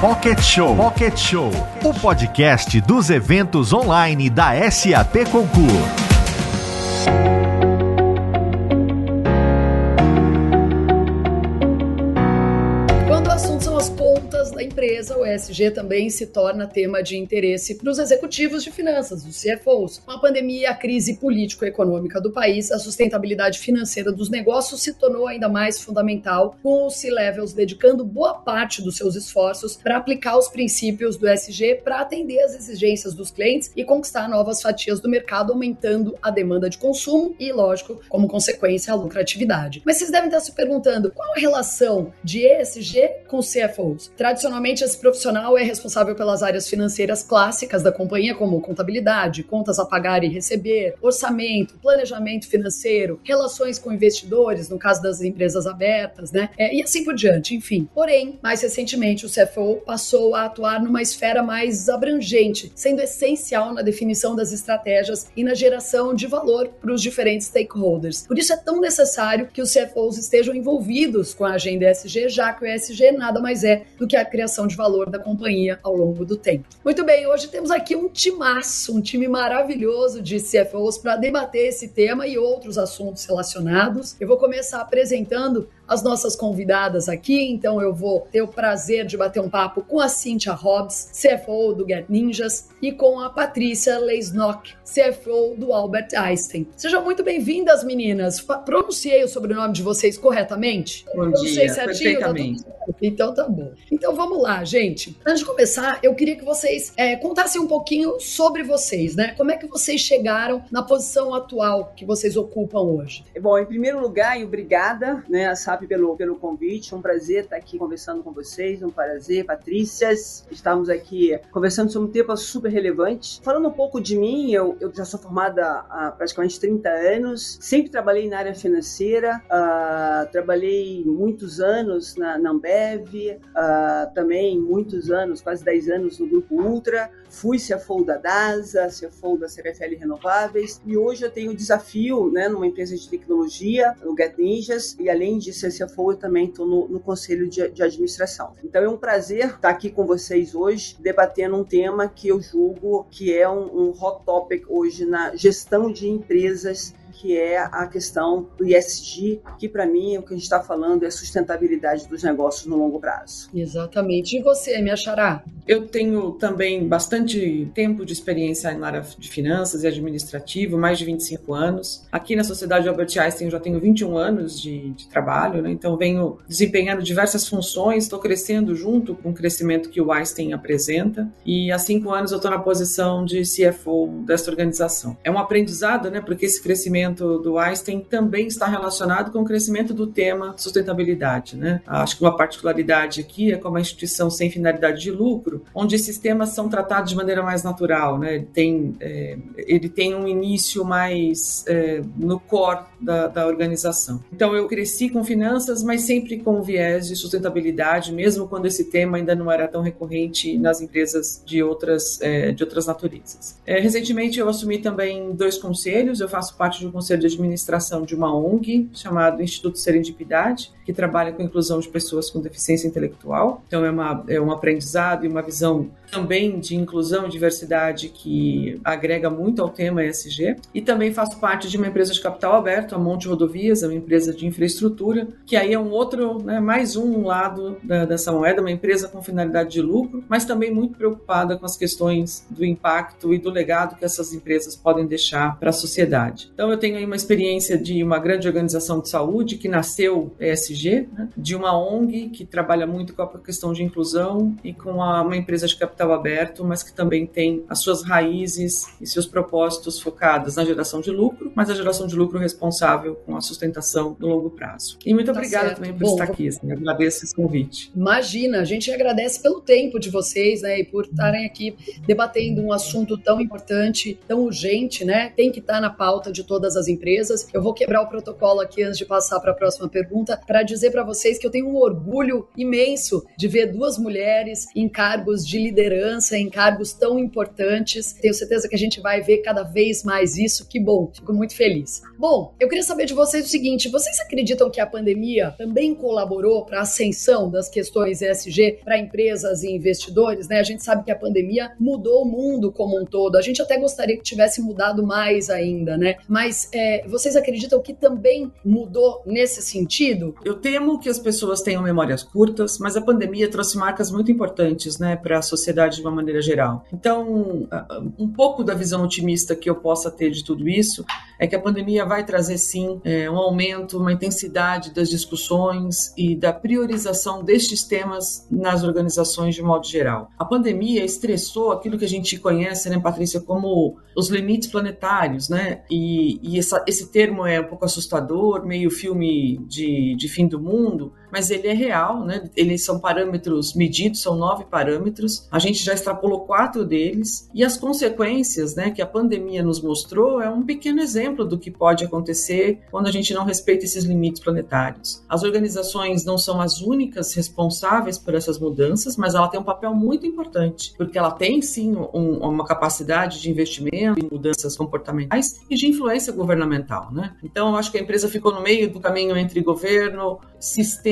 Pocket Show. Pocket Show, o podcast dos eventos online da SAP Concur. ESG também se torna tema de interesse para os executivos de finanças, os CFOs. Com a pandemia e a crise político-econômica do país, a sustentabilidade financeira dos negócios se tornou ainda mais fundamental, com os C-levels dedicando boa parte dos seus esforços para aplicar os princípios do ESG para atender às exigências dos clientes e conquistar novas fatias do mercado, aumentando a demanda de consumo e, lógico, como consequência, a lucratividade. Mas vocês devem estar se perguntando qual a relação de ESG com CFOs? Tradicionalmente, Normalmente, esse profissional é responsável pelas áreas financeiras clássicas da companhia, como contabilidade, contas a pagar e receber, orçamento, planejamento financeiro, relações com investidores, no caso das empresas abertas, né? É, e assim por diante, enfim. Porém, mais recentemente, o CFO passou a atuar numa esfera mais abrangente, sendo essencial na definição das estratégias e na geração de valor para os diferentes stakeholders. Por isso é tão necessário que os CFOs estejam envolvidos com a agenda ESG, já que o ESG nada mais é do que a criação de valor da companhia ao longo do tempo. Muito bem, hoje temos aqui um timaço, um time maravilhoso de CFOs para debater esse tema e outros assuntos relacionados. Eu vou começar apresentando as nossas convidadas aqui, então eu vou ter o prazer de bater um papo com a Cynthia Hobbs, CFO do Get Ninjas, e com a Patrícia Leisnock, CFO do Albert Einstein. Sejam muito bem-vindas, meninas. Pronunciei o sobrenome de vocês corretamente? Bom dia, certinho? Tá perfeitamente. Tá então tá bom. Então vamos lá, gente. Antes de começar, eu queria que vocês é, contassem um pouquinho sobre vocês, né? Como é que vocês chegaram na posição atual que vocês ocupam hoje? Bom, em primeiro lugar, e obrigada, né, pelo, pelo convite. Um prazer estar aqui conversando com vocês. Um prazer, Patrícias. Estamos aqui conversando sobre um tema super relevante. Falando um pouco de mim, eu, eu já sou formada há praticamente 30 anos. Sempre trabalhei na área financeira. Uh, trabalhei muitos anos na, na Ambev uh, também muitos anos, quase 10 anos no Grupo Ultra, fui CFO da DASA, CFO da CFL Renováveis, e hoje eu tenho o desafio, né, numa empresa de tecnologia, no Get Ninjas, e além de ser CFO, eu também estou no, no, conselho de, de, administração. Então é um prazer estar aqui com vocês hoje, debatendo um tema que eu julgo que é um, um hot topic hoje na gestão de empresas que é a questão do ISG, que para mim o que a gente está falando é a sustentabilidade dos negócios no longo prazo. Exatamente. E você, me achará? Eu tenho também bastante tempo de experiência na área de finanças e administrativo, mais de 25 anos. Aqui na Sociedade Albert Einstein eu já tenho 21 anos de, de trabalho, né? então venho desempenhando diversas funções, estou crescendo junto com o crescimento que o Einstein apresenta e há cinco anos eu estou na posição de CFO dessa organização. É um aprendizado, né? porque esse crescimento crescimento do Einstein também está relacionado com o crescimento do tema sustentabilidade. Né? Acho que uma particularidade aqui é como a instituição sem finalidade de lucro, onde esses temas são tratados de maneira mais natural. Né? Ele, tem, é, ele tem um início mais é, no core da, da organização. Então, eu cresci com finanças, mas sempre com viés de sustentabilidade, mesmo quando esse tema ainda não era tão recorrente nas empresas de outras, é, de outras naturezas. É, recentemente, eu assumi também dois conselhos, eu faço parte de um conselho de administração de uma ONG chamado Instituto Serendipidade, que trabalha com a inclusão de pessoas com deficiência intelectual. Então, é, uma, é um aprendizado e uma visão também de inclusão e diversidade que agrega muito ao tema ESG. E também faço parte de uma empresa de capital aberto, a Monte Rodovias, é uma empresa de infraestrutura, que aí é um outro, né, mais um lado da, dessa moeda, uma empresa com finalidade de lucro, mas também muito preocupada com as questões do impacto e do legado que essas empresas podem deixar para a sociedade. Então, eu tenho aí uma experiência de uma grande organização de saúde que nasceu ESG, né, de uma ONG que trabalha muito com a questão de inclusão e com a, uma empresa de capital capital aberto, mas que também tem as suas raízes e seus propósitos focados na geração de lucro, mas a geração de lucro responsável com a sustentação no longo prazo. E muito tá obrigada também por Bom, estar aqui, assim, agradeço esse convite. Imagina, a gente agradece pelo tempo de vocês, né, e por estarem aqui debatendo um assunto tão importante, tão urgente, né, tem que estar na pauta de todas as empresas. Eu vou quebrar o protocolo aqui antes de passar para a próxima pergunta, para dizer para vocês que eu tenho um orgulho imenso de ver duas mulheres em cargos de liderança liderança em cargos tão importantes. Tenho certeza que a gente vai ver cada vez mais isso. Que bom, fico muito feliz. Bom, eu queria saber de vocês o seguinte: vocês acreditam que a pandemia também colaborou para a ascensão das questões ESG para empresas e investidores? Né? A gente sabe que a pandemia mudou o mundo como um todo. A gente até gostaria que tivesse mudado mais ainda, né? Mas é, vocês acreditam que também mudou nesse sentido? Eu temo que as pessoas tenham memórias curtas, mas a pandemia trouxe marcas muito importantes, né, para a sociedade de uma maneira geral. Então, um pouco da visão otimista que eu possa ter de tudo isso é que a pandemia vai trazer sim é, um aumento, uma intensidade das discussões e da priorização destes temas nas organizações de modo geral. A pandemia estressou aquilo que a gente conhece, né, Patrícia, como os limites planetários, né? E, e essa, esse termo é um pouco assustador, meio filme de, de fim do mundo, mas ele é real, né? Eles são parâmetros medidos, são nove parâmetros. A gente já extrapolou quatro deles e as consequências, né, que a pandemia nos mostrou é um pequeno exemplo do que pode acontecer quando a gente não respeita esses limites planetários. As organizações não são as únicas responsáveis por essas mudanças, mas ela tem um papel muito importante, porque ela tem sim um, uma capacidade de investimento em mudanças comportamentais e de influência governamental, né? Então, eu acho que a empresa ficou no meio do caminho entre governo,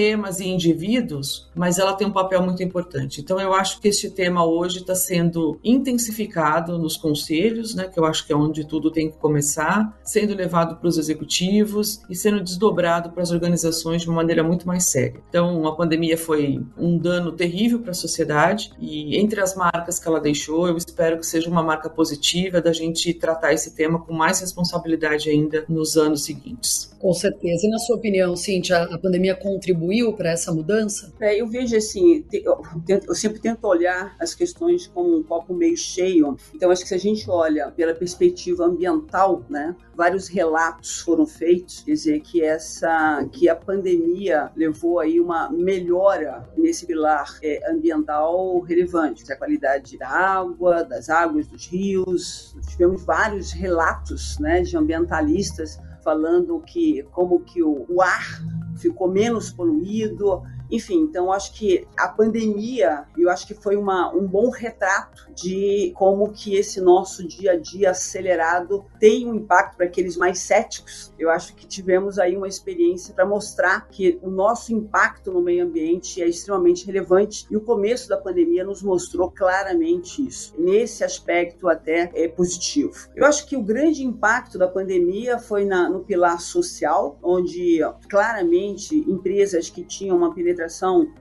sistemas e indivíduos, mas ela tem um papel muito importante. Então, eu acho que este tema hoje está sendo intensificado nos conselhos, né, que eu acho que é onde tudo tem que começar, sendo levado para os executivos e sendo desdobrado para as organizações de uma maneira muito mais séria. Então, a pandemia foi um dano terrível para a sociedade e entre as marcas que ela deixou, eu espero que seja uma marca positiva da gente tratar esse tema com mais responsabilidade ainda nos anos seguintes. Com certeza. E na sua opinião, Cintia, a pandemia contribuiu para essa mudança? É, eu vejo assim, eu, eu, sempre tento olhar as questões como um copo meio cheio. Então, acho que se a gente olha pela perspectiva ambiental, né, vários relatos foram feitos, quer dizer que essa, que a pandemia levou aí uma melhora nesse pilar é, ambiental relevante, a qualidade da água, das águas dos rios. Tivemos vários relatos, né, de ambientalistas falando que como que o, o ar ficou menos poluído, enfim, então acho que a pandemia, eu acho que foi uma, um bom retrato de como que esse nosso dia a dia acelerado tem um impacto para aqueles mais céticos. Eu acho que tivemos aí uma experiência para mostrar que o nosso impacto no meio ambiente é extremamente relevante e o começo da pandemia nos mostrou claramente isso. Nesse aspecto até é positivo. Eu acho que o grande impacto da pandemia foi na, no pilar social, onde claramente empresas que tinham uma penetração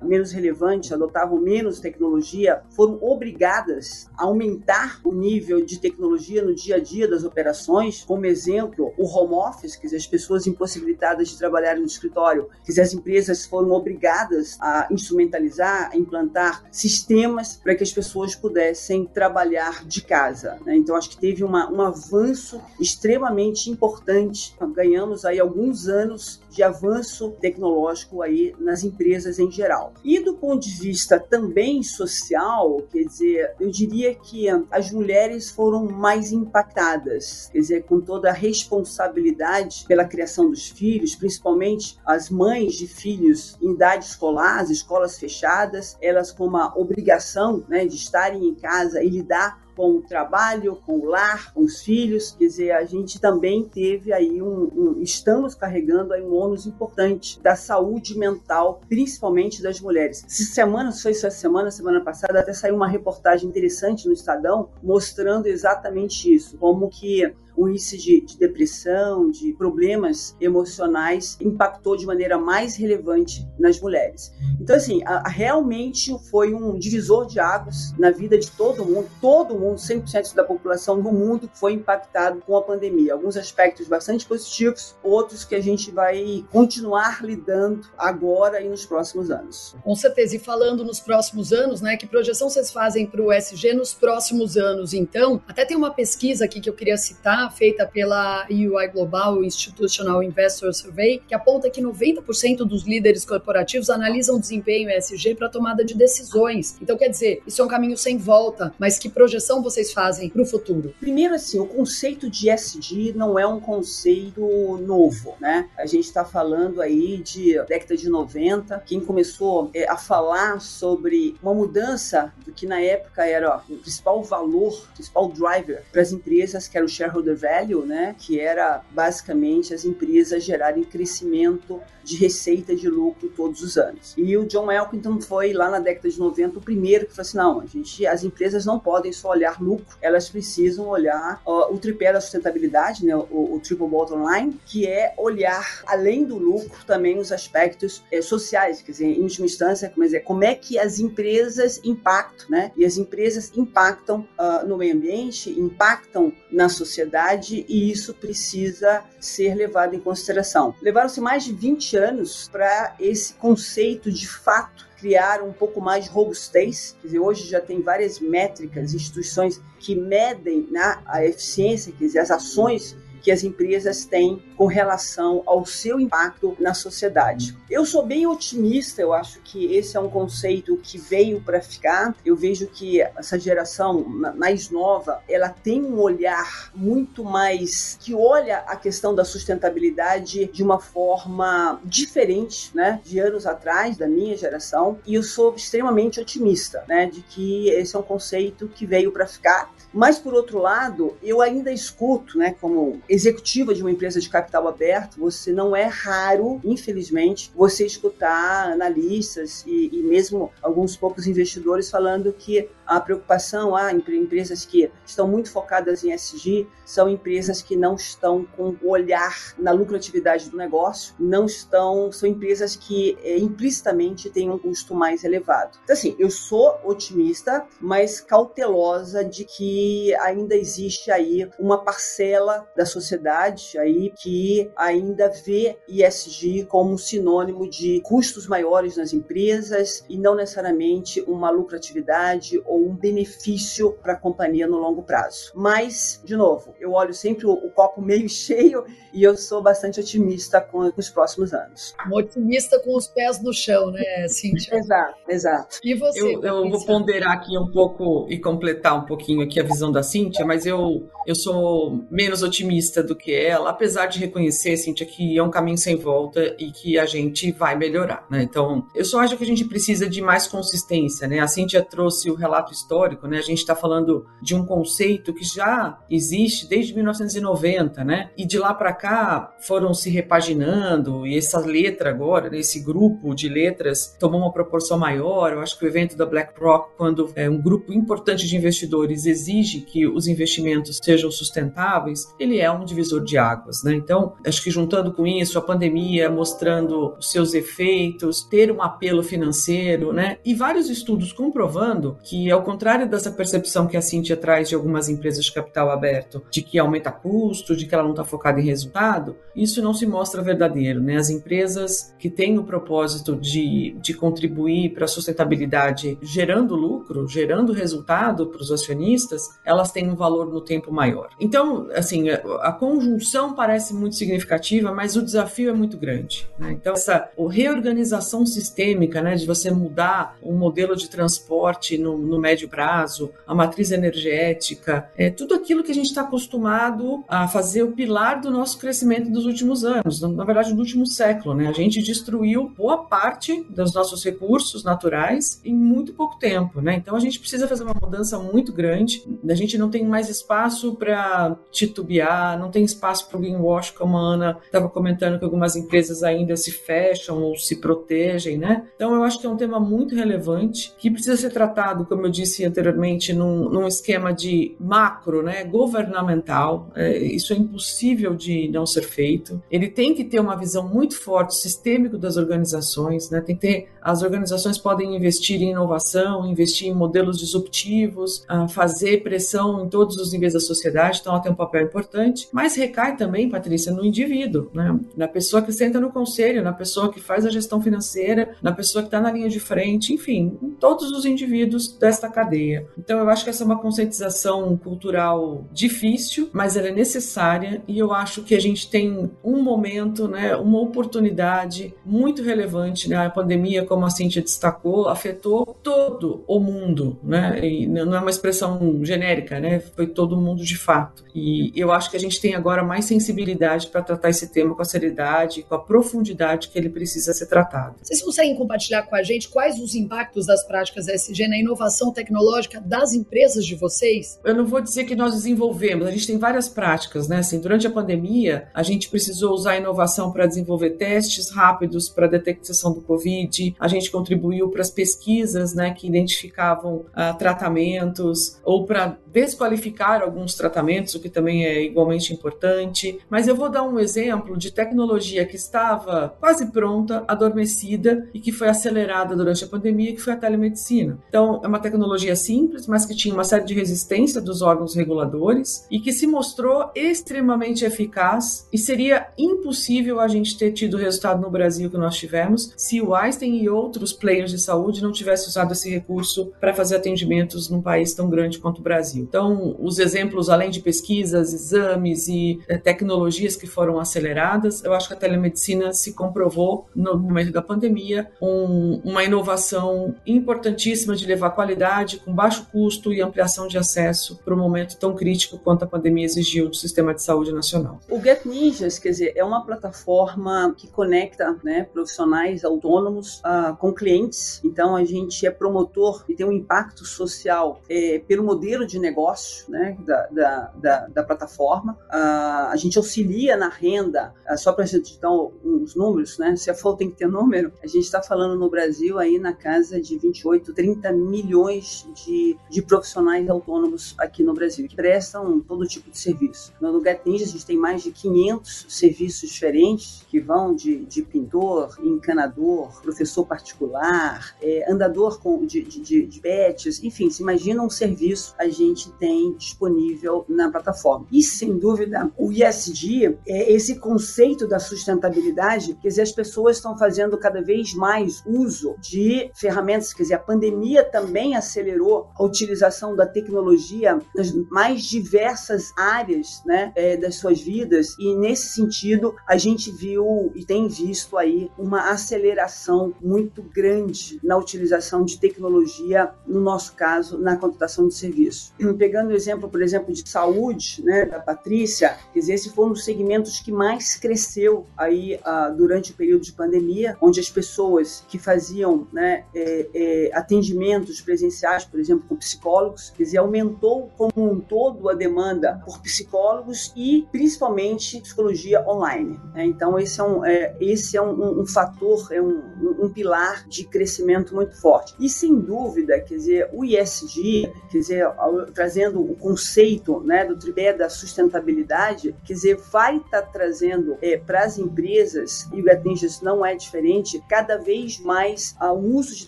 menos relevante, adotavam menos tecnologia, foram obrigadas a aumentar o nível de tecnologia no dia a dia das operações. Como exemplo, o home office, quer dizer, as pessoas impossibilitadas de trabalhar no escritório, quer dizer, as empresas foram obrigadas a instrumentalizar, a implantar sistemas para que as pessoas pudessem trabalhar de casa. Né? Então, acho que teve uma, um avanço extremamente importante. Ganhamos aí alguns anos de avanço tecnológico aí nas empresas em geral. E do ponto de vista também social, quer dizer, eu diria que as mulheres foram mais impactadas, quer dizer, com toda a responsabilidade pela criação dos filhos, principalmente as mães de filhos em idade escolar, as escolas fechadas, elas com uma obrigação né, de estarem em casa e lidar com o trabalho, com o lar, com os filhos. Quer dizer, a gente também teve aí um, um estamos carregando aí um ônus importante da saúde mental, principalmente das mulheres. Essa semana, foi essa semana, semana passada, até saiu uma reportagem interessante no Estadão mostrando exatamente isso, como que o índice de, de, depressão, de problemas emocionais impactou de maneira mais relevante nas mulheres. Então, assim, a, a realmente foi um divisor de águas na vida de todo mundo. Todo mundo, 100% da população do mundo foi impactado com a pandemia. Alguns aspectos bastante positivos, outros que a gente vai continuar lidando agora e nos próximos anos. Com certeza. E falando nos próximos anos, né, que projeção vocês fazem para o SG nos próximos anos? Então, até tem uma pesquisa aqui que eu queria citar feita pela UI Global Institutional Investor Survey, que aponta que 90% dos líderes corporativos analisam o desempenho ESG para tomada de decisões. Então, quer dizer, isso é um caminho sem volta, mas que projeção vocês fazem para o futuro? Primeiro, assim, o conceito de ESG não é um conceito novo, né? A gente está falando aí de década de 90, quem começou é, a falar sobre uma mudança do que na época era ó, o principal valor, o principal driver para as empresas, que era o shareholder value, né? Que era basicamente as empresas gerarem crescimento de receita de lucro todos os anos. E o John Elkington foi lá na década de 90 o primeiro que falou assim: não, a gente, as empresas não podem só olhar lucro, elas precisam olhar ó, o tripé da sustentabilidade, né, o, o, triple bottom line, que é olhar além do lucro também os aspectos é, sociais, quer dizer, em última instância, como, dizer, como é que as empresas impactam, né? E as empresas impactam uh, no meio ambiente, impactam na sociedade e isso precisa ser levado em consideração. Levaram-se mais de 20 anos para esse conceito de fato criar um pouco mais de robustez. Quer dizer, hoje já tem várias métricas, instituições que medem né, a eficiência, quer dizer, as ações que as empresas têm com relação ao seu impacto na sociedade. Eu sou bem otimista, eu acho que esse é um conceito que veio para ficar. Eu vejo que essa geração mais nova, ela tem um olhar muito mais que olha a questão da sustentabilidade de uma forma diferente, né, de anos atrás da minha geração, e eu sou extremamente otimista, né, de que esse é um conceito que veio para ficar. Mas por outro lado, eu ainda escuto, né, como executiva de uma empresa de capital aberto, você não é raro, infelizmente, você escutar analistas e, e mesmo alguns poucos investidores falando que a preocupação, ah, empresas que estão muito focadas em SG são empresas que não estão com o olhar na lucratividade do negócio, não estão, são empresas que é, implicitamente têm um custo mais elevado. Então, assim, eu sou otimista, mas cautelosa de que ainda existe aí uma parcela da sociedade aí que ainda vê ESG como um sinônimo de custos maiores nas empresas e não necessariamente uma lucratividade ou um benefício para a companhia no longo prazo. Mas, de novo, eu olho sempre o, o copo meio cheio e eu sou bastante otimista com, com os próximos anos. Um otimista com os pés no chão, né, Cíntia? exato, exato. E você? Eu, eu vou ponderar aqui um pouco e completar um pouquinho aqui a visão da Cíntia, mas eu, eu sou menos otimista do que ela, apesar de reconhecer, Cíntia, que é um caminho sem volta e que a gente vai melhorar, né? Então, eu só acho que a gente precisa de mais consistência, né? A Cíntia trouxe o relato histórico, né? A gente está falando de um conceito que já existe desde 1990, né? E de lá para cá foram se repaginando e essa letra agora, né? esse grupo de letras tomou uma proporção maior. Eu acho que o evento da BlackRock, quando é, um grupo importante de investidores exige que os investimentos sejam sustentáveis, ele é um divisor de águas, né? Então, acho que juntando com isso a pandemia mostrando os seus efeitos, ter um apelo financeiro, né? E vários estudos comprovando que ao contrário dessa percepção que a Cintia traz de algumas empresas de capital aberto, de que aumenta custo, de que ela não está focada em resultado, isso não se mostra verdadeiro. Né? As empresas que têm o propósito de, de contribuir para a sustentabilidade gerando lucro, gerando resultado para os acionistas, elas têm um valor no tempo maior. Então, assim, a conjunção parece muito significativa, mas o desafio é muito grande. Né? Então, essa reorganização sistêmica, né, de você mudar um modelo de transporte no, no médio prazo, a matriz energética, é tudo aquilo que a gente está acostumado a fazer o pilar do nosso crescimento dos últimos anos, na verdade do último século, né? A gente destruiu boa parte dos nossos recursos naturais em muito pouco tempo, né? Então a gente precisa fazer uma mudança muito grande. A gente não tem mais espaço para titubear, não tem espaço para o greenwash, como a Ana estava comentando que algumas empresas ainda se fecham ou se protegem, né? Então eu acho que é um tema muito relevante que precisa ser tratado, como eu disse anteriormente, num, num esquema de macro, né, governamental. É, isso é impossível de não ser feito. Ele tem que ter uma visão muito forte, sistêmico das organizações, né? Tem que ter, as organizações podem investir em inovação, investir em modelos disruptivos, fazer pressão em todos os níveis da sociedade, então ela tem um papel importante. mas recai também, Patrícia, no indivíduo, né? na pessoa que senta no conselho, na pessoa que faz a gestão financeira, na pessoa que está na linha de frente, enfim, em todos os indivíduos desta cadeia. Então, eu acho que essa é uma conscientização cultural difícil, mas ela é necessária e eu acho que a gente tem um momento, né, uma oportunidade muito relevante. Né? A pandemia, como a Cintia destacou, afetou todo o mundo, né? E não é uma expressão genérica, né? Foi todo mundo de fato. E eu acho que a gente tem agora mais sensibilidade para tratar esse tema com a seriedade, com a profundidade que ele precisa ser tratado. Vocês conseguem compartilhar com a gente quais os impactos das práticas SG na inovação tecnológica das empresas de vocês? Eu não vou dizer que nós desenvolvemos, a gente tem várias práticas, né? Assim, durante a pandemia, a gente precisou usar a inovação para desenvolver testes rápidos para detecção do Covid, a gente contribuiu para as pesquisas, né, que identificavam uh, tratamentos ou para desqualificar alguns tratamentos, o que também é igualmente importante. Mas eu vou dar um exemplo de tecnologia que estava quase pronta, adormecida e que foi acelerada durante a pandemia, que foi a telemedicina. Então, é uma tecnologia simples, mas que tinha uma série de resistência dos órgãos reguladores e que se mostrou extremamente eficaz e seria impossível a gente ter tido o resultado no Brasil que nós tivemos se o Einstein e outros players de saúde não tivessem usado esse recurso para fazer atendimentos num país tão grande quanto o Brasil. Então, os exemplos, além de pesquisas, exames e é, tecnologias que foram aceleradas, eu acho que a telemedicina se comprovou no momento da pandemia um, uma inovação importantíssima de levar qualidade com baixo custo e ampliação de acesso para um momento tão crítico quanto a pandemia exigiu do sistema de saúde nacional. O Get Ninjas, quer dizer, é uma plataforma que conecta né, profissionais autônomos uh, com clientes. Então, a gente é promotor e tem um impacto social é, pelo modelo de negócio né, da, da, da, da plataforma. Uh, a gente auxilia na renda, uh, só para gente dar uns números, né? Se a FOL tem que ter número, a gente está falando no Brasil aí na casa de 28, 30 milhões de, de profissionais autônomos aqui no Brasil, que prestam todo tipo de serviço. No Get Ninja a gente tem mais de 500 serviços diferentes, que vão de, de pintor, encanador, professor particular, é, andador com, de, de, de pets, enfim, se imagina um serviço a gente tem disponível na plataforma. E, sem dúvida, o ISD é esse conceito da sustentabilidade, quer dizer, as pessoas estão fazendo cada vez mais uso de ferramentas, quer dizer, a pandemia também acelerou a utilização da tecnologia nas mais diversas áreas né, é, das suas vidas, e nesse sentido, a gente viu e tem visto aí uma aceleração muito grande na utilização de tecnologia, no nosso caso, na contratação de serviço pegando o exemplo, por exemplo, de saúde, né, da Patrícia, quer dizer, esse foi um dos segmentos que mais cresceu aí uh, durante o período de pandemia, onde as pessoas que faziam né, é, é, atendimentos presenciais, por exemplo, com psicólogos, quer dizer, aumentou como um todo a demanda por psicólogos e principalmente psicologia online. Né? Então, esse é um, é, esse é um, um fator, é um, um, pilar de crescimento muito forte. E sem dúvida, quer dizer, o ISD, quer dizer, trazendo o conceito né, do tripé da sustentabilidade, quer dizer, vai estar tá trazendo é, para as empresas, e o Gatinges não é diferente, cada vez mais o uso de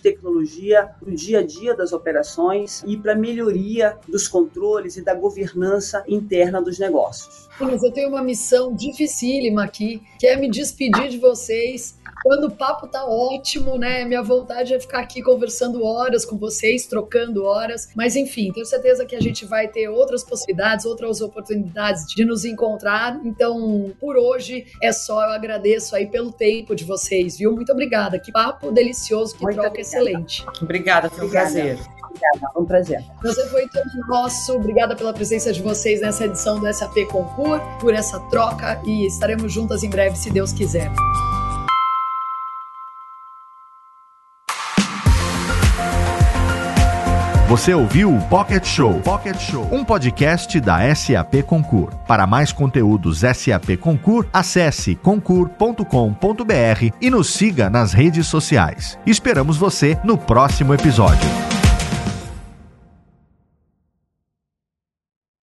tecnologia para o dia a dia das operações e para melhoria dos controles e da governança interna dos negócios. Mas eu tenho uma missão dificílima aqui, que é me despedir de vocês quando o papo tá ótimo, né? Minha vontade é ficar aqui conversando horas com vocês, trocando horas. Mas enfim, tenho certeza que a gente vai ter outras possibilidades, outras oportunidades de nos encontrar. Então, por hoje é só. Eu agradeço aí pelo tempo de vocês, viu? Muito obrigada. Que papo delicioso, que Muito troca obrigada. excelente. Obrigada, foi um obrigada. prazer. Obrigada, foi um prazer. Você foi todo nosso. Obrigada pela presença de vocês nessa edição do SAP Concur, por essa troca e estaremos juntas em breve, se Deus quiser. Você ouviu o Pocket Show, Pocket Show, um podcast da SAP Concur. Para mais conteúdos SAP Concur, acesse concur.com.br e nos siga nas redes sociais. Esperamos você no próximo episódio.